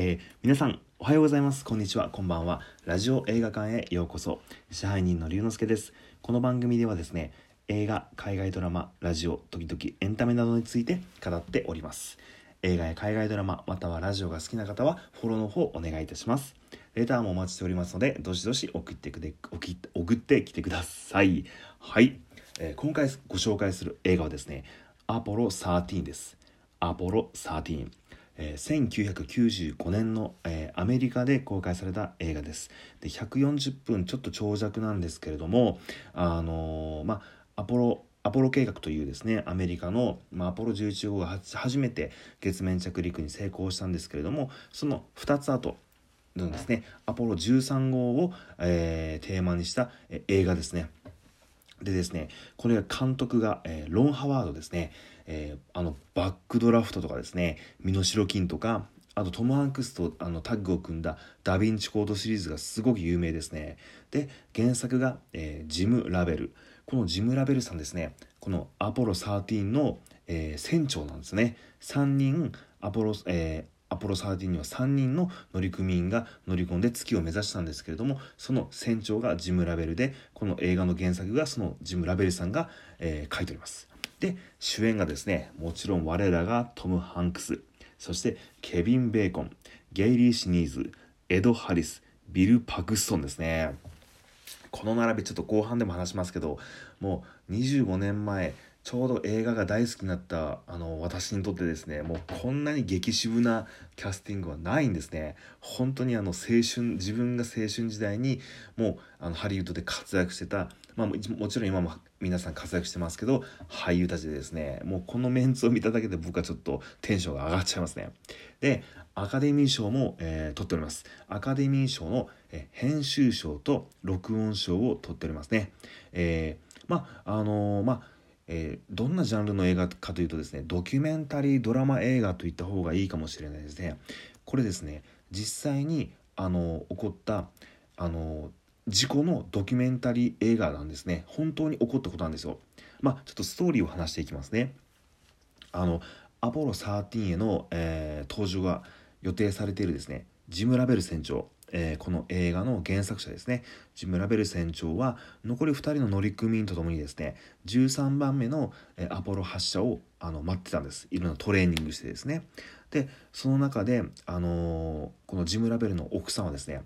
えー、皆さんおはようございます。こんにちは。こんばんは。ラジオ映画館へようこそ。支配人の龍之介です。この番組ではですね映画海外ドラマラジオ時々エンタメなどについて語っております。映画や海外ドラマまたはラジオが好きな方はフォローの方お願いいたします。レターもお待ちしておりますのでどしどし送ってくで送ってきてください。はい、えー、今回ご紹介する映画はですねアポロ13です。アポロ13え、1995年の、え、アメリカで公開された映画です。で140分ちょっと長尺なんですけれども、あの、まあ、アポロアポロ計画というですねアメリカの、まあ、アポロ11号が初めて月面着陸に成功したんですけれどもその2つ後のですねアポロ13号を、えー、テーマにした、え映画ですね。でですねこれが監督が、えー、ロン・ハワードですね、えー、あのバックドラフトとかですね身代金とかあとトム・ハンクスとあのタッグを組んだダ・ヴィンチ・コードシリーズがすごく有名ですね。で原作が、えー、ジム・ラベル。このジム・ラベルさんですねこのアポロ13の、えー、船長なんですね。3人アポロ、えー、アポロ13には3人の乗組員が乗り込んで月を目指したんですけれどもその船長がジム・ラベルでこの映画の原作がそのジム・ラベルさんが、えー、書いております。で主演がですねもちろん我らがトム・ハンクスそしてケビン・ベーコンゲイリー・シニーズエド・ハリスビル・パクストンですね。この並びちょっと後半でも話しますけどもう25年前ちょうど映画が大好きになったあの私にとってですねもうこんなに激渋なキャスティングはないんですね。本当にあの青春自分が青春時代にもうあのハリウッドで活躍してたまあ、もちろん今も皆さん活躍してますけど俳優たちでですねもうこのメンツを見ただけで僕はちょっとテンションが上がっちゃいますね。でアカデミー賞も、えー、取っております。アカデミー賞の、え、編集賞と録音賞を取っておりますね。えー、まああのー、まあえー、どんなジャンルの映画かというとですねドキュメンタリードラマ映画といった方がいいかもしれないですね。これですね実際にあの起こったあの事故のドキュメンタリー映画なんですね。本当に起こったことなんですよ。まあちょっとストーリーを話していきますね。あのアポロ13への、えー、登場が予定されているですねジム・ラベル船長。えー、この映画の原作者ですね。ジム・ラベル船長は残り2人の乗組員とともにですね13番目の、え、アポロ発射をあの待ってたんです。いろんなトレーニングしてですね。でその中で、あのー、このジム・ラベルの奥さんはですね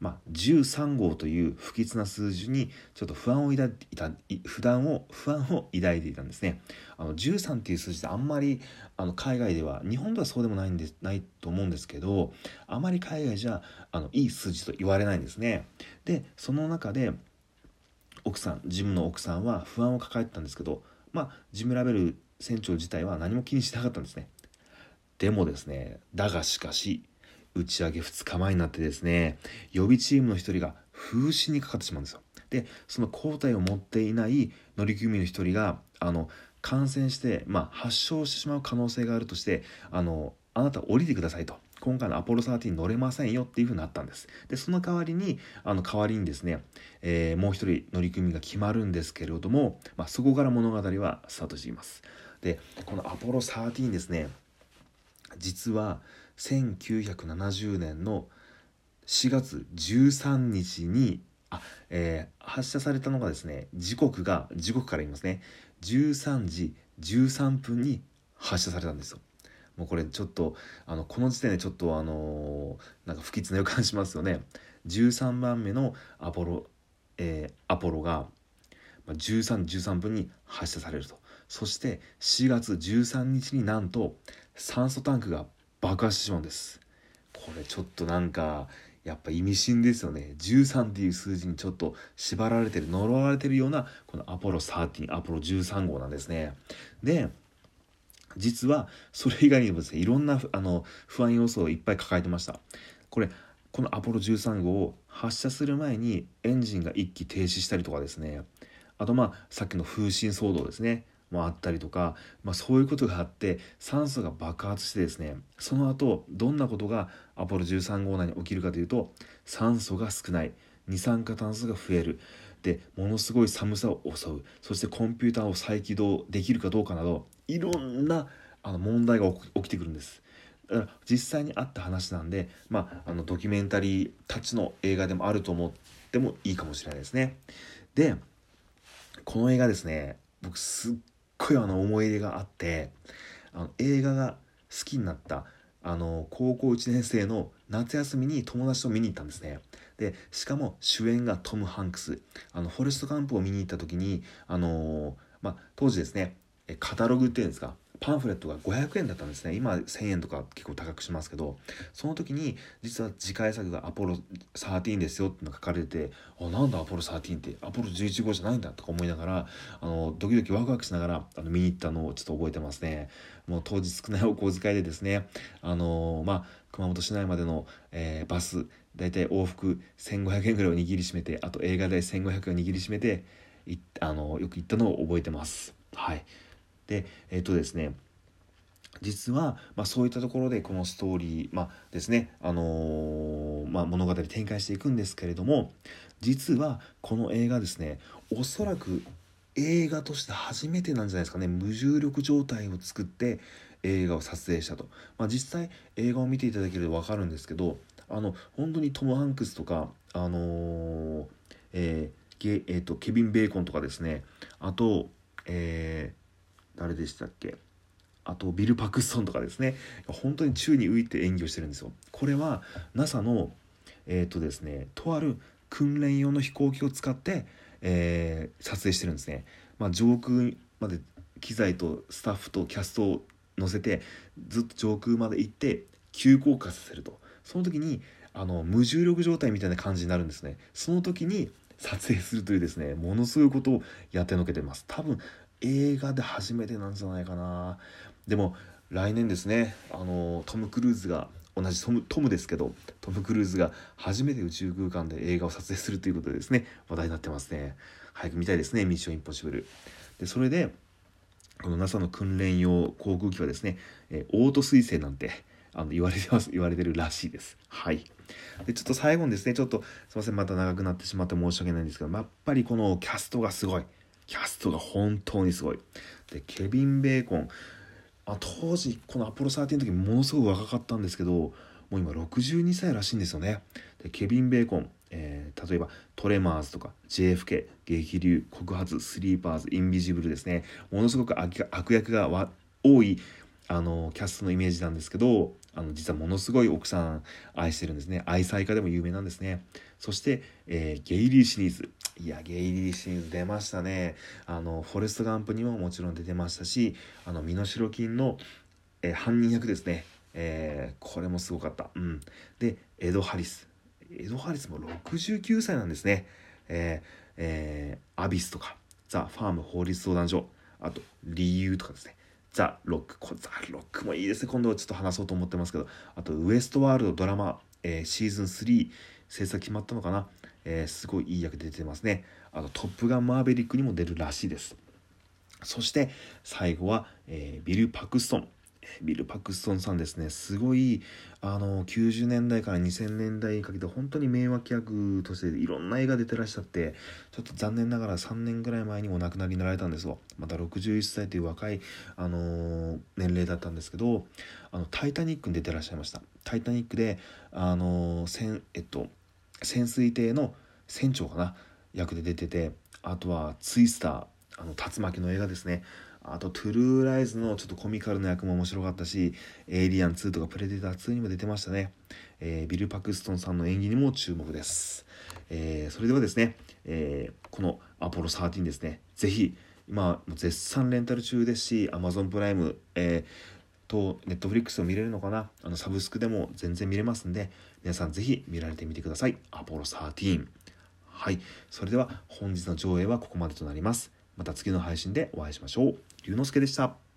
まあ、13号という不吉な数字にちょっと不安を抱いていた不安を不安を抱いていたんですね。あの13っていう数字ってあんまりあの海外では日本ではそうでもないんでないと思うんですけどあまり海外じゃあのいい数字と言われないんですね。でその中で奥さんジムの奥さんは不安を抱えてたんですけどまあジムラベル船長自体は何も気にしなかったんですね。でもですねだがしかし打ち上げ2日前になってですね予備チームの1人が風疹にかかってしまうんですよ。でその抗体を持っていない乗組員の1人があの感染して、まあ、発症してしまう可能性があるとしてあのあなた降りてくださいと。今回のアポロ13乗れませんよっていうふうになったんです。でその代わりにあの代わりにですね、えー、もう一人乗組員が決まるんですけれども、まあ、そこから物語はスタートしています。でこのアポロ13ですね実は1970年の4月13日にあ、えー、発射されたのがですね時刻が時刻から言いますね。13時13分に発射されたんですよ。もうこれちょっとあのこの時点でちょっとあのー、なんか不吉な予感しますよね。13番目のアポロ、えー、アポロが13時13分に発射されると。そして4月13日になんと酸素タンクが爆発してしまうんです。これちょっとなんかやっぱ意味深ですよね。13っていう数字にちょっと縛られてる呪われてるようなこのアポロ13アポロ13号なんですね。で実はそれ以外にもですねいろんなあの不安要素をいっぱい抱えてました。これこのアポロ13号を発射する前にエンジンが一気停止したりとかですね。あとまあさっきの風疹騒動ですね。もあったりとか、まあ、そういうことがあって酸素が爆発してですねその後どんなことがアポロ13号内に起きるかというと酸素が少ない。二酸化炭素が増える。でものすごい寒さを襲う。そしてコンピューターを再起動できるかどうかなどいろんなあの問題が起きてくるんです。だから実際にあった話なんで、まあ、あのドキュメンタリーたちの映画でもあると思ってもいいかもしれないですね。でこの映画ですね僕すっごいあの思い入れがあってあの映画が好きになったあの高校1年生の夏休みに友達と見に行ったんですね。でしかも主演がトム・ハンクスあのフォレスト・カンプを見に行った時にあの、まあ、当時ですねカタログっていうんですかパンフレットが500円だったんですね。今1000円とか結構高くしますけどその時に実は次回作がアポロ13ですよっての書かれててあなんだアポロ13ってアポロ11号じゃないんだとか思いながらあのドキドキワクワクしながらあの見に行ったのをちょっと覚えてますね。もう当時少ないお小遣いでですねあのまあ熊本市内までの、えー、バス大体往復1500円ぐらいを握りしめてあと映画代1500円を握りしめてあのよく行ったのを覚えてます。はい。でえっ、とですね実は、まあ、そういったところでこのストーリー、まあ、ですね、あのー、まあ、物語展開していくんですけれども実はこの映画ですねおそらく映画として初めてなんじゃないですかね無重力状態を作って映画を撮影したと、まあ、実際映画を見ていただけると分かるんですけどあの本当にトム・ハンクスとかあのー、えーえーとケビン・ベーコンとかですねあと、えー、誰でしたっけ？あとビル・パクストンとかですね。本当に宙に浮いて演技をしてるんですよ。これは NASA のえっ、ー、とですねとある訓練用の飛行機を使って、えー、撮影してるんですね、まあ、上空まで機材とスタッフとキャストを乗せてずっと上空まで行って急降下させると。その時にあの無重力状態みたいな感じになるんですね。その時に撮影するというですねものすごいことをやってのけてます。多分映画で初めてなんじゃないかな。でも来年ですね。あのトム・クルーズが同じトムトムですけどトム・クルーズが初めて宇宙空間で映画を撮影するということでですね話題になってますね。早く見たいですねミッション・インポッシブルでそれでこの NASA の訓練用航空機はですね、えー、オート彗星なんてあの言われてます言われてるらしいです。はい。でちょっと最後にですねちょっとすいませんまた長くなってしまって申し訳ないんですけどやっぱりこのキャストがすごい。キャストが本当にすごい。でケビン・ベーコン。あ当時このアポロ13の時ものすごく若かったんですけどもう今62歳らしいんですよね。でケビン・ベーコン、えー、例えばトレマーズとか JFK 激流告発スリーパーズインビジブルですね。ものすごく悪役が多いあのキャストのイメージなんですけどあの実はものすごい奥さん愛してるんですね。愛妻家でも有名なんですね。そして、えー、ゲイリーシリーズ。いやゲイリーシリーズ出ましたね。あのフォレスト・ガンプにももちろん出てましたしあの身代金の、えー、犯人役ですね、えー、これもすごかった、うん、でエド・ハリス。エド・ハリスも69歳なんですね。えー、えー、アビスとかザ・ファーム法律相談所。あと理由とかですね。ザ・ロックこザ・ロックもいいですね。今度はちょっと話そうと思ってますけど。あとウエストワールドドラマ、えー、シーズン3制作決まったのかな？えー、すごいいい役出てますね。あと「トップガンマーヴェリック」にも出るらしいです。そして最後は、えー、ビル・パクストン。ビル・パクストンさんですね。すごいあの90年代から2000年代にかけて本当に名脇役としていろんな映画出てらっしゃってちょっと残念ながら3年ぐらい前にお亡くなりになられたんですよ。また61歳という若い、あの年齢だったんですけど「あのタイタニック」に出てらっしゃいました「タイタニックで」あのえっと潜水艇の船長かな役で出ててあとはツイスターあの竜巻の映画ですね。あとトゥルーライズのちょっとコミカルな役も面白かったしエイリアン2とかプレデター2にも出てましたね、えー、ビル・パクストンさんの演技にも注目です、えー、それではですね、えー、このアポロ13ですねぜひ今絶賛レンタル中ですし Amazon プライム、えー、と Netflix を見れるのかな？あのサブスクでも全然見れますんで皆さんぜひ見られてみてください。アポロ13。はい。それでは本日の上映はここまでとなります。また次の配信でお会いしましょう。龍之介でした。